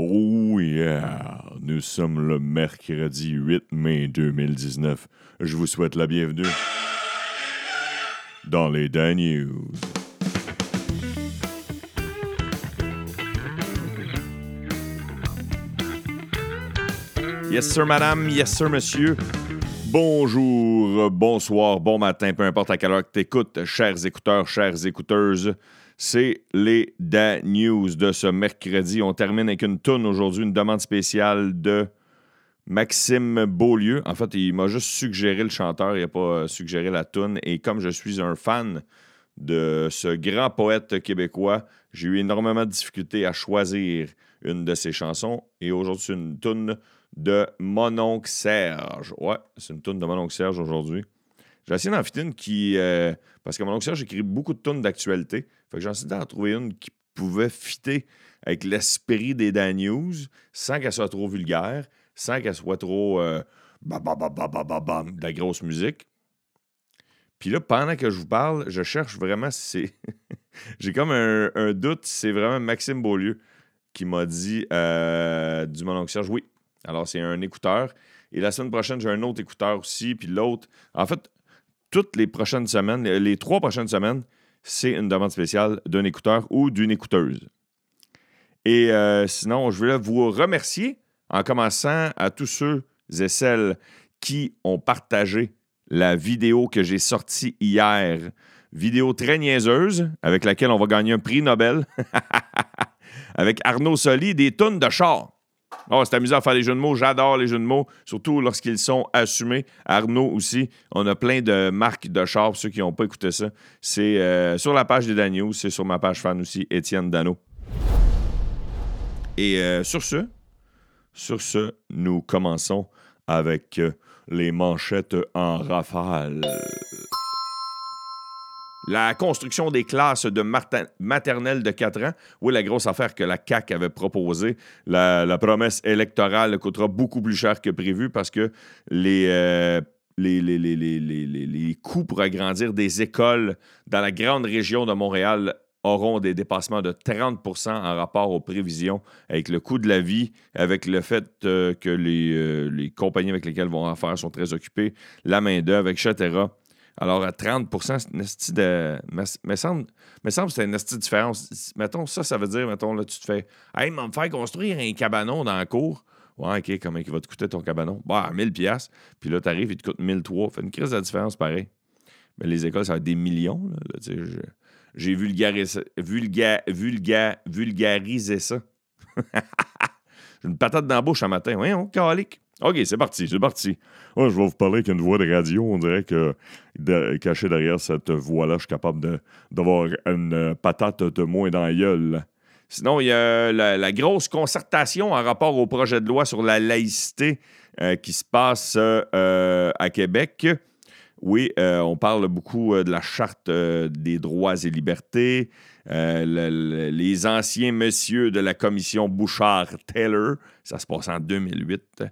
Oh yeah! Nous sommes le mercredi 8 mai 2019. Je vous souhaite la bienvenue dans les Dan News. Yes, sir, madame. Yes, sir, monsieur. Bonjour, bonsoir, bon matin, peu importe à quelle heure tu écoutes, chers écouteurs, chères écouteuses. C'est les Da News de ce mercredi. On termine avec une tourne aujourd'hui, une demande spéciale de Maxime Beaulieu. En fait, il m'a juste suggéré le chanteur, il n'a pas euh, suggéré la tourne. Et comme je suis un fan de ce grand poète québécois, j'ai eu énormément de difficultés à choisir une de ses chansons. Et aujourd'hui, c'est une tourne de Mononcle Serge. Ouais, c'est une tourne de Mononcle Serge aujourd'hui. J'ai essayé d'en qui. euh, parce que Mononcle Serge écrit beaucoup de tunes d'actualité. Fait que j'ai essayé d'en trouver une qui pouvait fitter avec l'esprit des Dan News sans qu'elle soit trop vulgaire, sans qu'elle soit trop. euh, ba, ba, ba, ba, ba, ba, bam, de la grosse musique. Puis là, pendant que je vous parle, je cherche vraiment si c'est. J'ai comme un, doute si c'est vraiment Maxime Beaulieu qui m'a dit euh, du Mononcle Serge. Oui. Alors, c'est un écouteur. Et la semaine prochaine, j'ai un autre écouteur aussi. Puis l'autre. En fait, toutes les prochaines semaines, les trois prochaines semaines, c'est une demande spéciale d'un écouteur ou d'une écouteuse. Et euh, sinon, je voulais vous remercier en commençant à tous ceux et celles qui ont partagé la vidéo que j'ai sortie hier. Vidéo très niaiseuse avec laquelle on va gagner un prix Nobel. avec Arnaud Soli, des tonnes de chars. Oh, c'est amusant à faire les jeux de mots. J'adore les jeux de mots, surtout lorsqu'ils sont assumés. Arnaud aussi. On a plein de marques de. Pour ceux qui n'ont pas écouté ça, c'est euh, sur la page des Dan News. C'est sur ma page fan aussi, Étienne Dano. Et euh, sur ce, sur ce, nous commençons avec euh, les manchettes en rafale. La construction des classes de maternelle de 4 ans. Oui, la grosse affaire que la CAQ avait proposée. La, promesse électorale coûtera beaucoup plus cher que prévu parce que les, euh, les, coûts pour agrandir des écoles dans la grande région de Montréal auront des dépassements de 30 en rapport aux prévisions avec le coût de la vie, avec le fait euh, que les, euh, les compagnies avec lesquelles vont en faire sont très occupées, la main-d'œuvre, etc. Alors, à 30% c'est une esti de. Me semble, me semble que c'est une esti différence. Mettons, ça, ça veut dire, mettons, là, tu te fais Hey, m'en me faire construire un cabanon dans la cour. Ouais, OK, comment il va te coûter ton cabanon? Bah, 1000 pièces. Puis là, tu arrives, il te coûte 1003. Fait une crise de différence pareil. Mais les écoles, ça va des millions. Là, J'ai vulgarisé, vulga, vulga, vulgarisé ça. J'ai une patate dans la bouche un matin. Voyons, calique. OK, c'est parti, c'est parti. Je vais vous parler avec une voix de radio. On dirait que de- caché derrière cette voix-là, je suis capable d'avoir une euh, patate de moins dans la gueule. Sinon, il y a la, grosse concertation en rapport au projet de loi sur la laïcité euh, qui se passe euh, à Québec. Oui, on parle beaucoup de la charte des droits et libertés. Le- le- les anciens messieurs de la commission Bouchard-Taylor, ça se passe en 2008.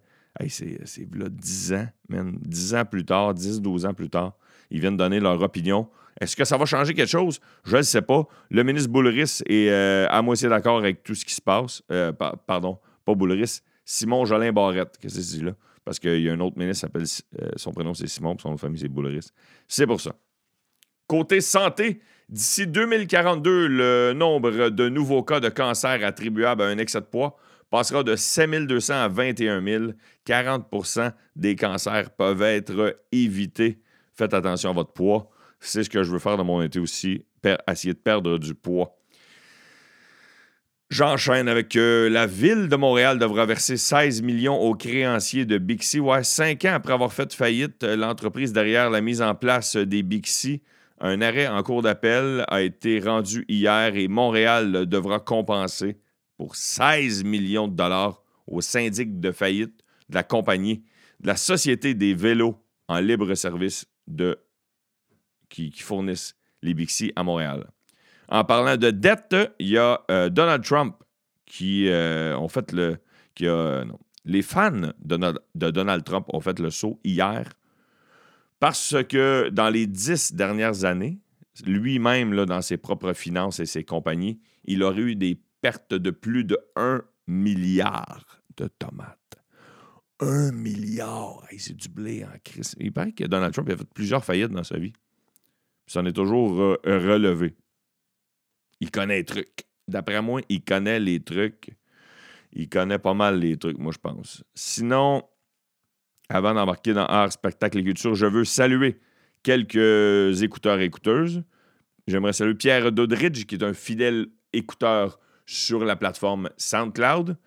C'est là 10 ans, man. 10 ans plus tard, 10-12 ans plus tard, ils viennent donner leur opinion. Est-ce que ça va changer quelque chose? Je ne sais pas. Le ministre Boulris est euh, à moitié d'accord avec tout ce qui se passe. Euh, pa- pardon, pas Boulris, Simon Jolin Barrette. Qu'est-ce que c'est là? Parce qu'il y a un autre ministre, s'appelle, euh, son prénom c'est Simon, puis son nom de famille c'est Boulris. C'est pour ça. Côté santé, d'ici 2042, le nombre de nouveaux cas de cancer attribuables à un excès de poids passera de 7200 à 21 000. 40% des cancers peuvent être évités. Faites attention à votre poids. C'est ce que je veux faire dans mon été aussi, essayer de perdre du poids. J'enchaîne avec euh, la ville de Montréal devra verser 16 millions aux créanciers de Bixi. Ouais, cinq ans après avoir fait faillite, euh, l'entreprise derrière la mise en place des Bixi, un arrêt en cours d'appel a été rendu hier et Montréal devra compenser pour 16 millions de dollars au syndic de faillite de la compagnie de la Société des vélos en libre service de, qui, fournissent les Bixi à Montréal. En parlant de dette, il y a euh, Donald Trump qui euh, ont fait le. Qui a. Les fans de, de Donald Trump ont fait le saut hier parce que dans les dix dernières années, lui-même, dans ses propres finances et ses compagnies, il aurait eu des pertes de plus de 1 milliard de tomates. Un milliard! c'est du blé en crise. Il paraît que Donald Trump a fait plusieurs faillites dans sa vie. Puis ça en est toujours relevé. Il connaît les trucs. D'après moi, il connaît les trucs. Il connaît pas mal les trucs, moi, je pense. Sinon, avant d'embarquer dans Art, Spectacle et Culture, je veux saluer quelques écouteurs et écouteuses. J'aimerais saluer Pierre Dodridge, qui est un fidèle écouteur sur la plateforme SoundCloud.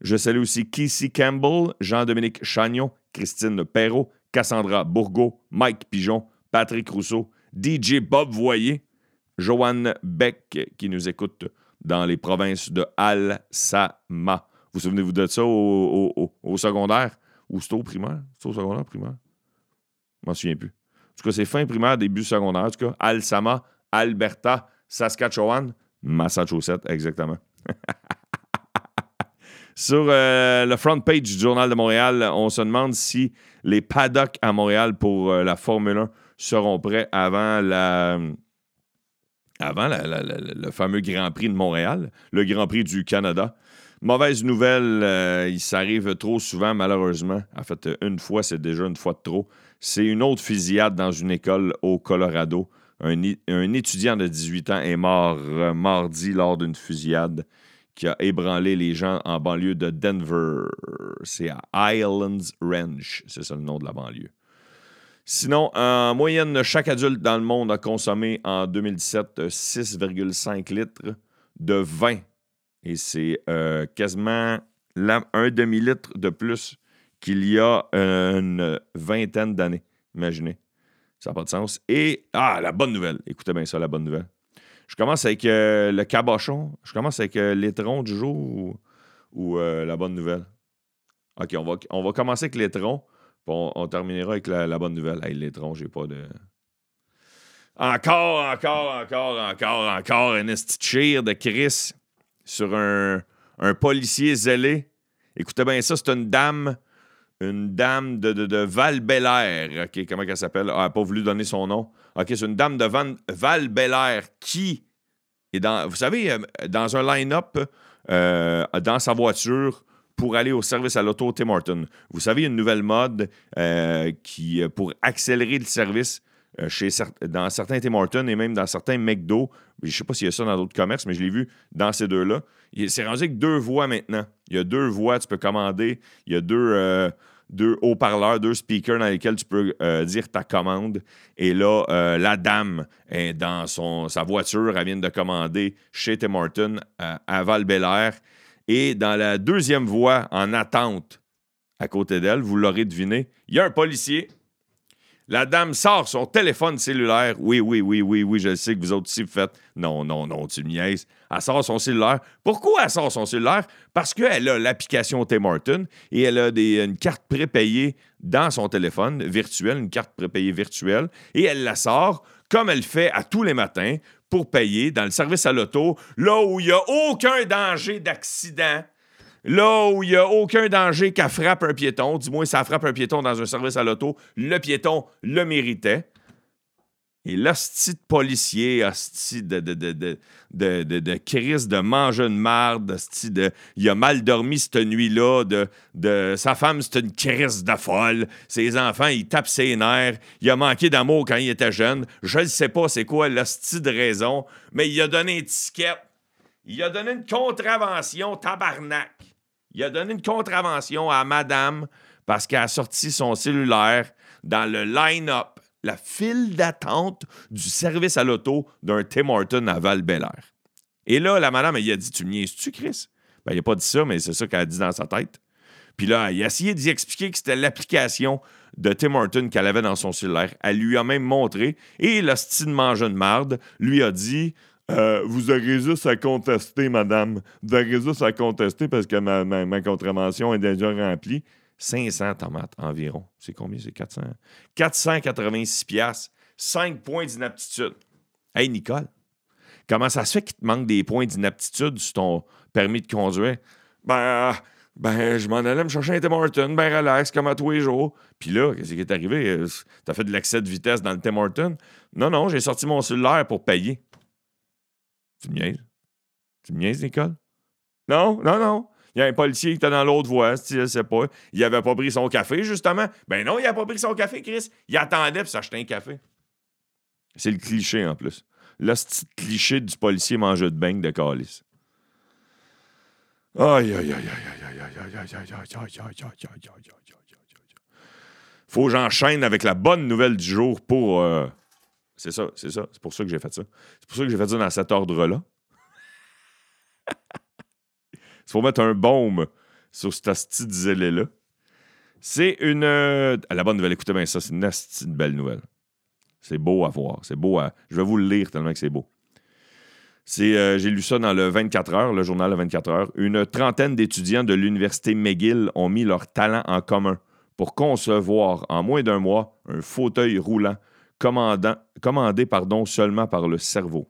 Je salue aussi Casey Campbell, Jean-Dominique Chagnon, Christine Perrault, Cassandra Bourgault, Mike Pigeon, Patrick Rousseau, DJ Bob Voyer, Joanne Beck, qui nous écoute dans les provinces de Al-Sama. Vous souvenez-vous de ça au, secondaire? Ou c'était au primaire? C'était au secondaire, primaire? Je m'en souviens plus. En tout cas, c'est fin primaire, début secondaire. En tout cas, Al-Sama, Alberta, Saskatchewan, Massachusetts, exactement. Sur euh, le front page du Journal de Montréal, on se demande si les paddocks à Montréal pour euh, la Formule 1 seront prêts avant la, avant le fameux Grand Prix de Montréal, le Grand Prix du Canada. Mauvaise nouvelle, euh, il s'arrive trop souvent, malheureusement. En fait, une fois, c'est déjà une fois de trop. C'est une autre fusillade dans une école au Colorado. Un, étudiant de 18 ans est mort euh, mardi lors d'une fusillade qui a ébranlé les gens en banlieue de Denver. C'est à Islands Ranch, c'est ça le nom de la banlieue. Sinon, en moyenne, chaque adulte dans le monde a consommé en 2017 6,5 litres de vin. Et c'est euh, quasiment un demi-litre de plus qu'il y a une vingtaine d'années. Imaginez. Ça n'a pas de sens. Et, ah, la bonne nouvelle. Écoutez bien ça, la bonne nouvelle. Je commence avec euh, le cabochon. Je commence avec euh, l'étron du jour ou, la bonne nouvelle? OK, on va, on va commencer avec l'étron. On, terminera avec la, bonne nouvelle. Hey, l'étron, j'ai pas de. Encore, encore, encore, encore, encore un esti de Chris sur un, policier zélé. Écoutez bien ça, c'est une dame, une dame de, de, val OK, comment elle s'appelle? Ah, elle n'a pas voulu donner son nom. OK, c'est une dame de val qui est dans, vous savez, euh, dans un line-up, euh, dans sa voiture, pour aller au service à l'auto Tim. Vous savez, une nouvelle mode euh, qui, pour accélérer le service euh, chez, dans certains Tim Horton et même dans certains McDo. Je ne sais pas s'il y a ça dans d'autres commerces, mais je l'ai vu dans ces deux-là. C'est rendu avec deux voix maintenant. Il y a deux voix, tu peux commander. Il y a deux, deux haut-parleurs, deux speakers dans lesquels tu peux dire ta commande. Et là, la dame est dans sa voiture, elle vient de commander chez Tim Horton à Val-Bélair. Et dans la deuxième voie, en attente, à côté d'elle, vous l'aurez deviné, il y a un policier. La dame sort son téléphone cellulaire. Oui, oui, oui, oui, oui, je sais que vous autres aussi vous faites. Non, non, non, tu niaises. Elle sort son cellulaire. Pourquoi elle sort son cellulaire? Parce qu'elle a l'application Tim Martin et elle a une carte prépayée dans son téléphone virtuel, une carte prépayée virtuelle, et elle la sort comme elle fait à tous les matins pour payer dans le service à l'auto, là où il n'y a aucun danger d'accident, là où il n'y a aucun danger qu'elle frappe un piéton, du moins ça frappe un piéton dans un service à l'auto, le piéton le méritait. Et l'hostie de policier, hostie de, de, de, de, de, de, de crise de manger une marde, de. Il a mal dormi cette nuit-là, de, de. Sa femme, c'est une crise de folle. Ses enfants, ils tapent ses nerfs. Il a manqué d'amour quand il était jeune. Je ne sais pas c'est quoi l'hostie de raison, mais il a donné une étiquette. Il a donné une contravention, tabarnak. Il a donné une contravention à madame parce qu'elle a sorti son cellulaire dans le line-up la file d'attente du service à l'auto d'un Tim Horton à val -Bélair. Et là, la madame, elle a dit Tu me niaises-tu, Chris ben, Il n'a pas dit ça, mais c'est ça qu'elle a dit dans sa tête. Puis là, il a essayé d'y expliquer que c'était l'application de Tim Horton qu'elle avait dans son cellulaire. Elle lui a même montré. Et la style mange de marde lui a dit euh, Vous aurez juste à contester, madame. Vous aurez juste à contester parce que ma, ma contravention est déjà remplie. 500 tomates environ. C'est combien? C'est 400? 486 piastres. 5 points d'inaptitude. Hey, Nicole, comment ça se fait qu'il te manque des points d'inaptitude sur ton permis de conduire? Ben, ben je m'en allais me chercher un Tim Horton, ben relax, comme à tous les jours. Puis là, qu'est-ce qui est arrivé? T'as fait de l'excès de vitesse dans le Tim Horton? Non, non, j'ai sorti mon cellulaire pour payer. Tu me niaises? Tu me niaises, Nicole? Non, non, non. Il y a un policier qui était dans l'autre voie, je sais pas. Il avait pas pris son café, justement. Ben non, il a pas pris son café, Chris. Il attendait pour s'acheter un café. C'est le cliché, en plus. Là, c'est cliché du policier mangeur de beigne de calice. Aïe, aïe, aïe, aïe, aïe, aïe, aïe, aïe, aïe, aïe, aïe, aïe, aïe, Faut que j'enchaîne avec la bonne nouvelle du jour pour. C'est ça, c'est ça. C'est pour ça que j'ai fait ça. C'est pour ça que j'ai fait ça dans cet ordre-là. Il faut mettre un baume sur cette petite zélé-là. C'est une. la bonne nouvelle, écoutez bien ça, c'est une, une belle nouvelle. C'est beau à voir. C'est beau à. Je vais vous le lire tellement que c'est beau. C'est, j'ai lu ça dans le 24 heures, le journal de 24 heures. Une trentaine d'étudiants de l'université McGill ont mis leur talent en commun pour concevoir en moins d'un mois un fauteuil roulant commandé pardon, seulement par le cerveau.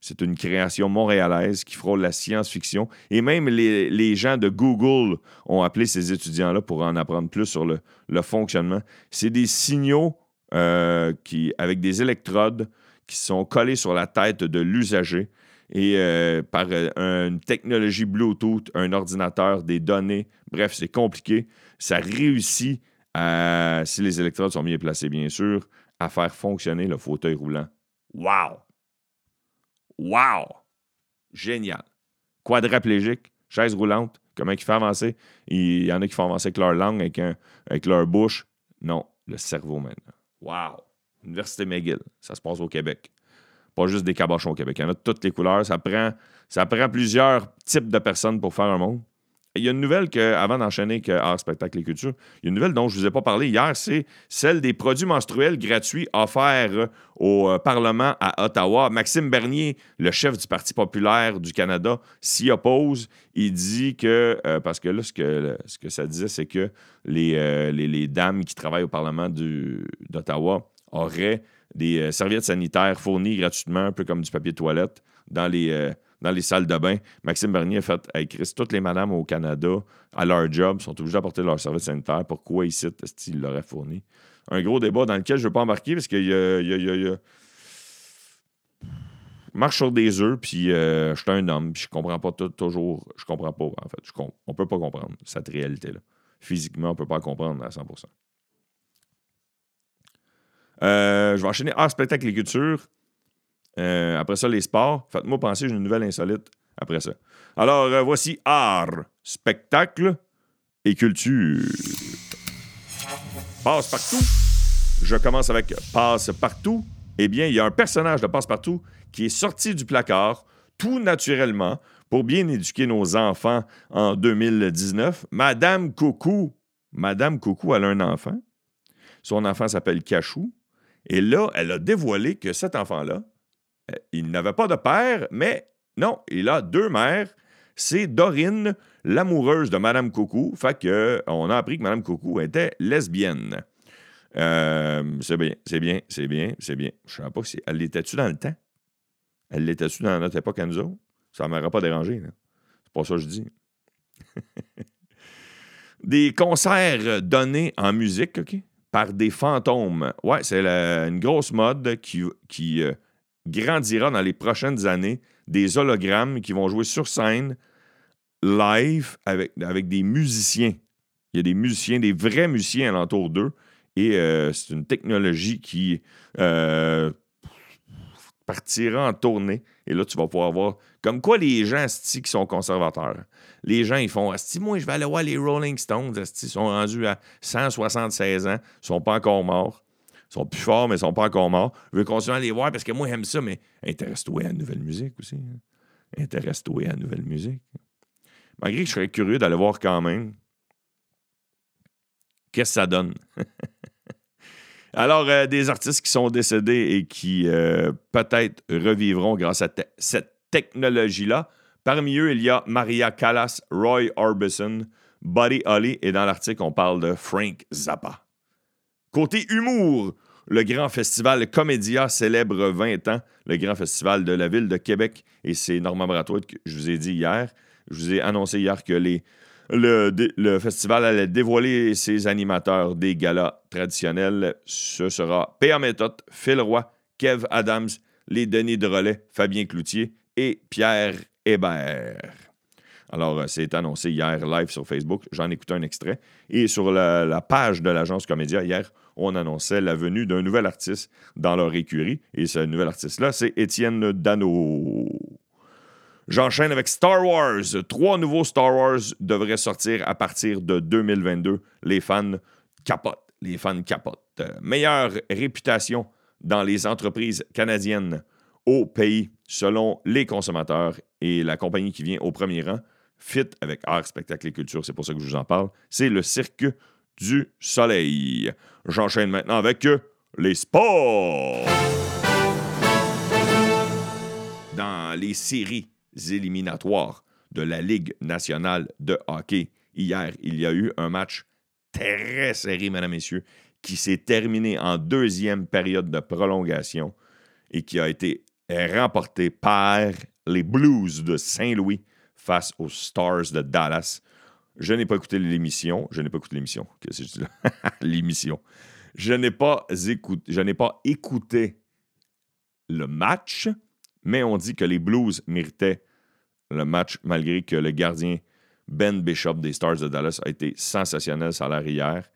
C'est une création montréalaise qui frôle la science-fiction. Et même les, gens de Google ont appelé ces étudiants-là pour en apprendre plus sur le, fonctionnement. C'est des signaux euh, qui, avec des électrodes qui sont collés sur la tête de l'usager et euh, par euh, une technologie Bluetooth, un ordinateur, des données. Bref, c'est compliqué. Ça réussit, si les électrodes sont bien placées, bien sûr, à faire fonctionner le fauteuil roulant. Wow! Wow! Génial. Quadraplégique, chaise roulante, comment il fait avancer? Il y en a qui font avancer avec leur langue, avec, avec leur bouche. Non, le cerveau maintenant. Wow! Université McGill, ça se passe au Québec. Pas juste des cabochons au Québec. Il y en a de toutes les couleurs. Ça prend, ça prend plusieurs types de personnes pour faire un monde. Il y a une nouvelle que, avant d'enchaîner que Art, Spectacle et Culture, il y a une nouvelle dont je ne vous ai pas parlé hier, c'est celle des produits menstruels gratuits offerts au euh, Parlement à Ottawa. Maxime Bernier, le chef du Parti populaire du Canada, s'y oppose. Il dit que, euh, parce que là, ce que, ce que ça disait, c'est que les, euh, les, dames qui travaillent au Parlement d'Ottawa auraient des serviettes sanitaires fournies gratuitement, un peu comme du papier de toilette, dans les dans les salles de bain. Maxime Bernier a fait hey Chris, toutes les madames au Canada, à leur job, sont obligées d'apporter leur service sanitaire. Pourquoi ici, est-ce l'aurait fourni? Un gros débat dans lequel je ne veux pas embarquer parce qu'il y a, y a, marche sur des œufs, puis euh, je suis un homme, puis je comprends pas toujours. Je comprends pas, en fait. Je on peut pas comprendre cette réalité-là. Physiquement, on peut pas comprendre à 100% euh, je vais enchaîner art, spectacle et culture. Euh, après ça, les sports. Faites-moi penser, j'ai une nouvelle insolite après ça. Alors, euh, voici art, spectacle et culture. Passe partout. Je commence avec passe partout. Eh bien, il y a un personnage de passe partout qui est sorti du placard tout naturellement pour bien éduquer nos enfants en 2019. Madame Coucou. Madame Coucou, elle a un enfant. Son enfant s'appelle Cachou. Et là, elle a dévoilé que cet enfant-là, il n'avait pas de père, mais non, il a deux mères. C'est Dorine, l'amoureuse de Madame Coucou. Fait que on a appris que Madame Coucou était lesbienne. Euh, c'est bien, c'est bien, c'est bien, c'est bien. Je ne sais pas si elle l'était-tu dans le temps? Elle l'était-tu dans notre époque autres? Ça ne m'aurait pas dérangé. C'est pas ça que je dis. des concerts donnés en musique? Par des fantômes. Ouais, c'est une grosse mode qui, qui euh, grandira dans les prochaines années des hologrammes qui vont jouer sur scène live avec, des musiciens. Il y a des musiciens, des vrais musiciens alentour d'eux. Et euh, c'est une technologie qui euh, partira en tournée. Et là, tu vas pouvoir voir comme quoi les gens qui sont conservateurs. Les gens, ils font moi, je vais aller voir les Rolling Stones. Ils sont rendus à 176 ans, ils ne sont pas encore morts. Ils sont plus forts, mais ils sont pas encore morts. Je veux continuer à les voir parce que moi, j'aime ça, mais intéresse-toi à la nouvelle musique aussi. Hein. Intéresse-toi à la nouvelle musique. Malgré que je serais curieux d'aller voir quand même qu'est-ce que ça donne? Alors, euh, des artistes qui sont décédés et qui euh, peut-être revivront grâce à cette technologie-là. Parmi eux, il y a Maria Callas, Roy Orbison, Buddy Holly, et dans l'article, on parle de Frank Zappa. Côté humour, le Grand Festival Comédia célèbre 20 ans, le Grand Festival de la Ville de Québec. Et c'est Normand Bratoit que je vous ai dit hier. Je vous ai annoncé hier que le, festival allait dévoiler ses animateurs des galas traditionnels. Ce sera P.A. Méthode, Phil Roy, Kev Adams, les Denis de Relais, Fabien Cloutier et Pierre Hébert. Alors, euh, c'est annoncé hier live sur Facebook. J'en écouté un extrait. Et sur la, page de l'agence Comédia, hier, on annonçait la venue d'un nouvel artiste dans leur écurie. Et ce nouvel artiste-là, c'est Étienne Dano. J'enchaîne avec Star Wars. Trois nouveaux Star Wars devraient sortir à partir de 2022. Les fans capotent. Les fans capotent. Meilleure réputation dans les entreprises canadiennes au pays, selon les consommateurs et la compagnie qui vient au premier rang, fit avec art, spectacle et culture, c'est pour ça que je vous en parle, c'est le Cirque du Soleil. J'enchaîne maintenant avec les sports. Dans les séries éliminatoires de la Ligue nationale de hockey, hier, il y a eu un match très serré, mesdames, messieurs, qui s'est terminé en deuxième période de prolongation et qui a été remporté par les Blues de Saint-Louis face aux Stars de Dallas. Je n'ai pas écouté l'émission. Je n'ai pas écouté l'émission. Qu'est-ce que je dis là? l'émission. Je n'ai pas, écouté, je n'ai pas écouté le match, mais on dit que les Blues méritaient le match malgré que le gardien Ben Bishop des Stars de Dallas a été sensationnel ça a hier.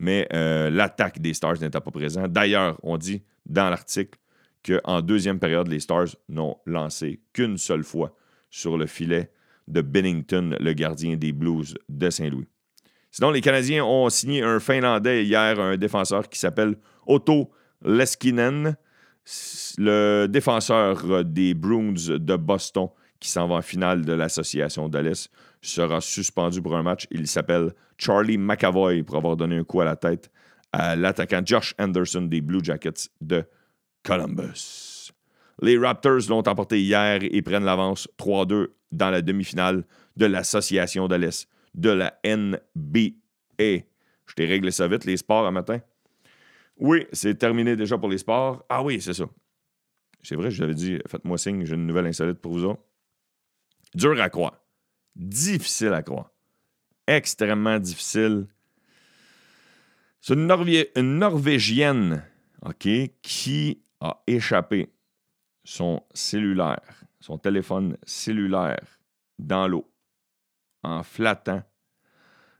Mais euh, l'attaque des Stars n'était pas présente. D'ailleurs, on dit dans l'article qu'en deuxième période, les Stars n'ont lancé qu'une seule fois sur le filet de Bennington, le gardien des Blues de Saint-Louis. Sinon, les Canadiens ont signé un Finlandais hier, un défenseur qui s'appelle Otto Leskinen, le défenseur des Bruins de Boston qui s'en va en finale de l'association d'Alès sera suspendu pour un match. Il s'appelle Charlie McAvoy pour avoir donné un coup à la tête à l'attaquant Josh Anderson des Blue Jackets de Columbus. Les Raptors l'ont emporté hier et prennent l'avance 3-2 dans la demi-finale de l'Association de l'Est de la NBA. Je t'ai réglé ça vite, les sports, un matin. Oui, c'est terminé déjà pour les sports. Ah oui, c'est ça. C'est vrai, je vous avais dit, faites-moi signe, j'ai une nouvelle insolite pour vous autres. Dur à croire. Difficile à croire. Extrêmement difficile. C'est une, une Norvégienne, OK, qui a échappé son cellulaire, son téléphone cellulaire dans l'eau en flattant.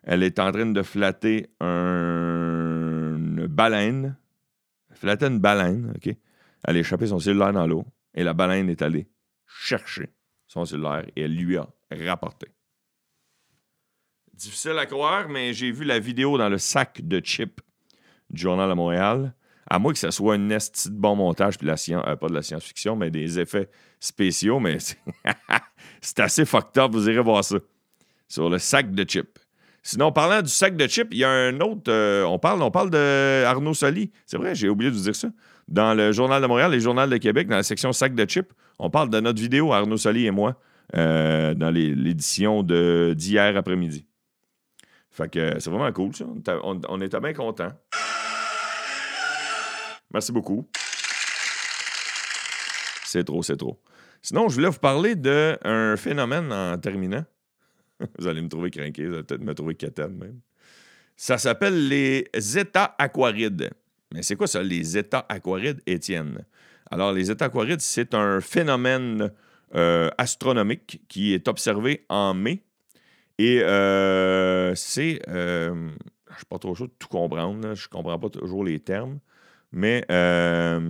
Elle est en train de flatter une baleine. Elle une baleine, OK? Elle a échappé son cellulaire dans l'eau et la baleine est allée chercher son cellulaire et elle lui a rapporté. Difficile à croire, mais j'ai vu la vidéo dans le sac de chips du Journal de Montréal. À moins que ce soit une esti de bon montage, puis euh, pas de la science-fiction, mais des effets spéciaux, mais c'est assez fucked up, vous irez voir ça. Sur le sac de chips. Sinon, parlant du sac de chips, il y a un autre. Euh, on, parle, on parle de Arnaud Soli. C'est vrai, j'ai oublié de vous dire ça. Dans le Journal de Montréal et le Journal de Québec, dans la section sac de chips, on parle de notre vidéo, Arnaud Soli et moi, euh, dans l'édition d'hier après-midi. Fait que c'est vraiment cool, ça. On, on était bien contents. Merci beaucoup. C'est trop, c'est trop. Sinon, je voulais vous parler d'un phénomène en terminant. vous allez me trouver craqué, vous allez peut-être me trouver catane même. Ça s'appelle les états aquarides. Mais c'est quoi ça, les états aquarides, Étienne? Alors, les états aquarides, c'est un phénomène euh, astronomique qui est observé en mai. Et euh, c'est. Euh, je ne suis pas trop sûr de tout comprendre. Je ne comprends pas toujours les termes mais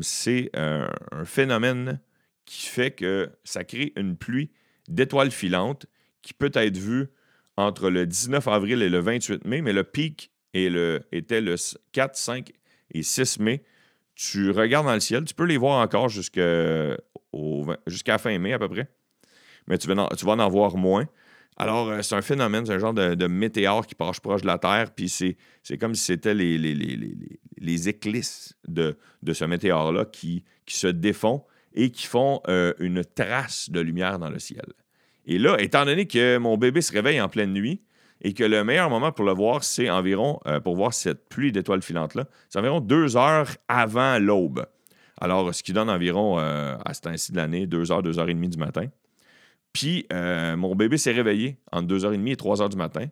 c'est un, phénomène qui fait que ça crée une pluie d'étoiles filantes qui peut être vue entre le 19 avril et le 28 mai, mais le pic était le 4, 5 et 6 mai. Tu regardes dans le ciel, tu peux les voir encore jusqu'à fin mai à peu près, mais tu vas, vas en voir moins. Alors, euh, c'est un phénomène, c'est un genre de, météore qui passe proche de la Terre, puis c'est, comme si c'était les, éclisses de, de ce météore-là qui, qui, se défont et qui font euh, une trace de lumière dans le ciel. Et là, étant donné que mon bébé se réveille en pleine nuit et que le meilleur moment pour le voir, c'est environ, euh, pour voir cette pluie d'étoiles filantes-là, c'est environ deux heures avant l'aube. Alors, ce qui donne environ, à ce temps-ci de l'année, deux heures, deux heures et demie du matin. Puis euh, mon bébé s'est réveillé entre 2h30 et 3h du matin.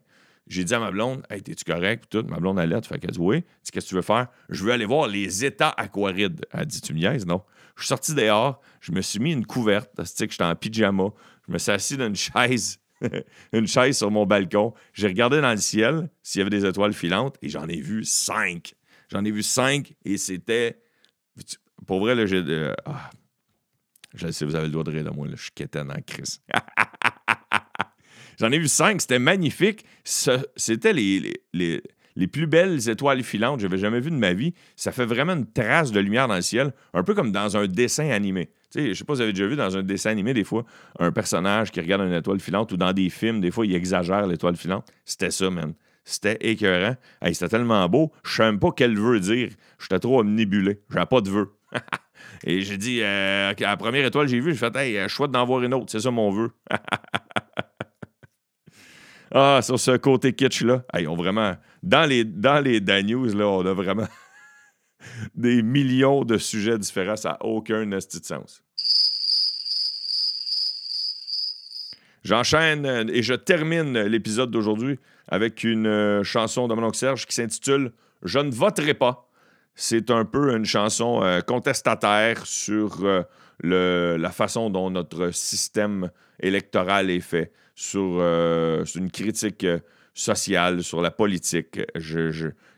J'ai dit à ma blonde, Hey, t'es-tu correct? Tout. Ma blonde alerte. Fait qu'elle dit Oui. Qu'est-ce que tu veux faire? Je veux aller voir les états aquarides. Elle dit Tu me niaises? Non. Je suis sorti dehors. Je me suis mis une couverte. que j'étais en pyjama. Je me suis assis dans une chaise une chaise sur mon balcon. J'ai regardé dans le ciel s'il y avait des étoiles filantes et j'en ai vu cinq. J'en ai vu cinq et c'était. Pour vrai, là, j'ai. Ah, je sais, vous avez le doigt de rire de moi, là. je suis quétaine en crise. J'en ai vu cinq, c'était magnifique. C'était les, les, plus belles étoiles filantes que j'avais jamais vues de ma vie. Ça fait vraiment une trace de lumière dans le ciel, un peu comme dans un dessin animé. Sais, je sais pas si vous avez déjà vu dans un dessin animé, des fois, un personnage qui regarde une étoile filante ou dans des films, des fois, il exagère l'étoile filante. C'était ça, man. C'était écœurant. c'était tellement beau. Je sais même pas quel veut dire. J'étais trop omnibulé. J'avais pas de vœu. Et j'ai dit, euh, la première étoile que j'ai vue, j'ai fait, hey, chouette d'en voir une autre. C'est ça mon vœu. ah, sur ce côté kitsch-là, hey, on vraiment. Dans les, dans Dan News, là, on a vraiment des millions de sujets différents. Ça n'a aucun esti de sens. J'enchaîne euh, et je termine l'épisode d'aujourd'hui avec une euh, chanson de mon oncle Serge qui s'intitule Je ne voterai pas. C'est un peu une chanson euh, contestataire sur le, la façon dont notre système électoral est fait, sur, une critique sociale, sur la politique.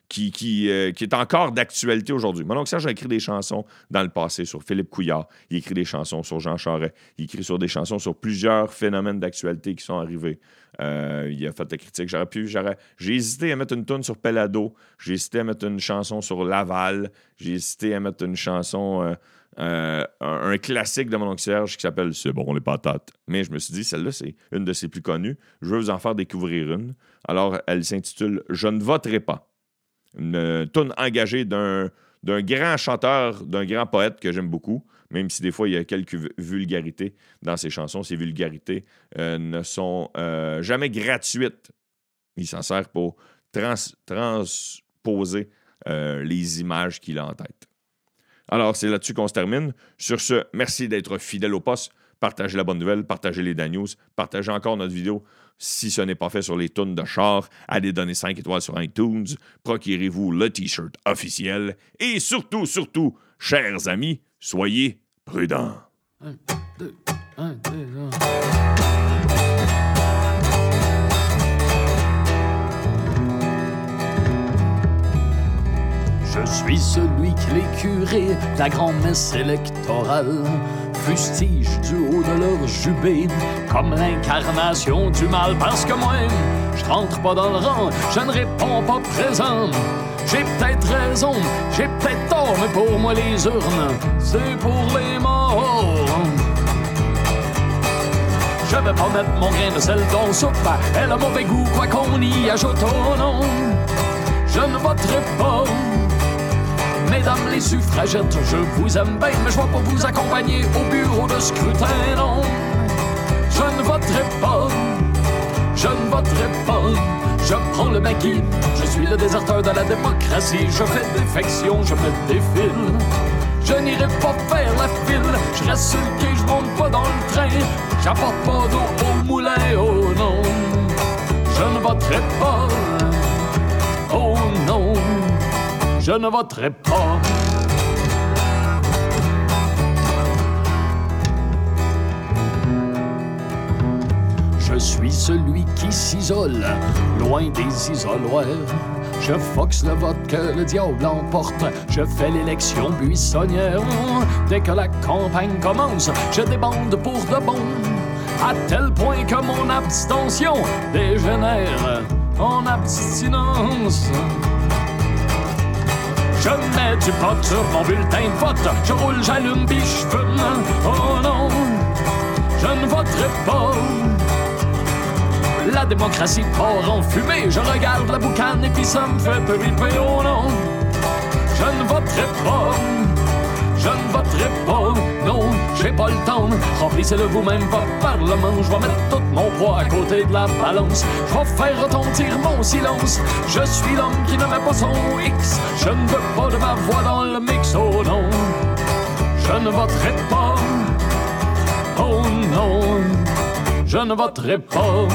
Qui, euh, qui, est encore d'actualité aujourd'hui. Mon oncle Serge a écrit des chansons dans le passé sur Philippe Couillard. Il écrit des chansons sur Jean Charest. Il écrit sur des chansons sur plusieurs phénomènes d'actualité qui sont arrivés. Euh, il a fait des critiques. J'aurais pu, j'ai hésité à mettre une tonne sur Pelado. J'ai hésité à mettre une chanson sur Laval. J'ai hésité à mettre une chanson, euh, un, classique de mon oncle Serge qui s'appelle C'est bon les patates. Mais je me suis dit, celle-là, c'est une de ses plus connues. Je veux vous en faire découvrir une. Alors, elle s'intitule Je ne voterai pas une tune engagée d'un, grand chanteur, d'un grand poète que j'aime beaucoup, même si des fois il y a quelques vulgarités dans ses chansons. Ces vulgarités euh, ne sont euh, jamais gratuites. Il s'en sert pour transposer euh, les images qu'il a en tête. Alors, c'est là-dessus qu'on se termine. Sur ce, merci d'être fidèle au poste. Partagez la bonne nouvelle, partagez les Dan partagez encore notre vidéo si ce n'est pas fait sur les tonnes de char, allez donner 5 étoiles sur iTunes, procurez-vous le T-shirt officiel et surtout, surtout, chers amis, soyez prudents. Je suis celui qui les curés, la grand-messe électorale fustige du haut de leur jubé, comme l'incarnation du mal, parce que moi, je rentre pas dans le rang, je ne réponds pas présent. J'ai peut-être raison, j'ai peut-être tort, mais pour moi les urnes, c'est pour les morts. Je vais pas mettre mon grain de sel dans soupe, elle a mauvais goût, quoi qu'on y ajoute, oh non. Je ne voterai pas. Mesdames les suffragettes, je vous aime bien, mais je vais pas vous accompagner au bureau de scrutin, non. Je ne voterai pas, je ne voterai pas. Je prends le maquis, je suis le déserteur de la démocratie. Je fais défection, je fais des fils. Je n'irai pas faire la file, je reste sur le quai, je monte pas dans le train. J'apporte pas d'eau au moulin, oh non. Je ne voterai pas, je ne voterai pas. Je suis celui qui s'isole, loin des isoloirs. Je foxe le vote que le diable emporte. Je fais l'élection buissonnière. Dès que la campagne commence, je débande pour de bon. À tel point que mon abstention dégénère en abstinence. Je mets du pot sur mon bulletin de vote. Je roule, j'allume, puis je Oh non, je ne voterai pas. La démocratie part en fumée. Je regarde la boucane et puis ça me fait peur. Oh non, je ne voterai pas je ne voterai pas. Non, j'ai pas le temps. Remplissez-le vous-même, votre parlement. Je vais mettre tout mon poids à côté de la balance. Je vais faire retentir mon silence. Je suis l'homme qui ne met pas son X. Je ne veux pas de ma voix dans le mix. Oh non, je ne voterai pas. Oh non, je ne voterai pas.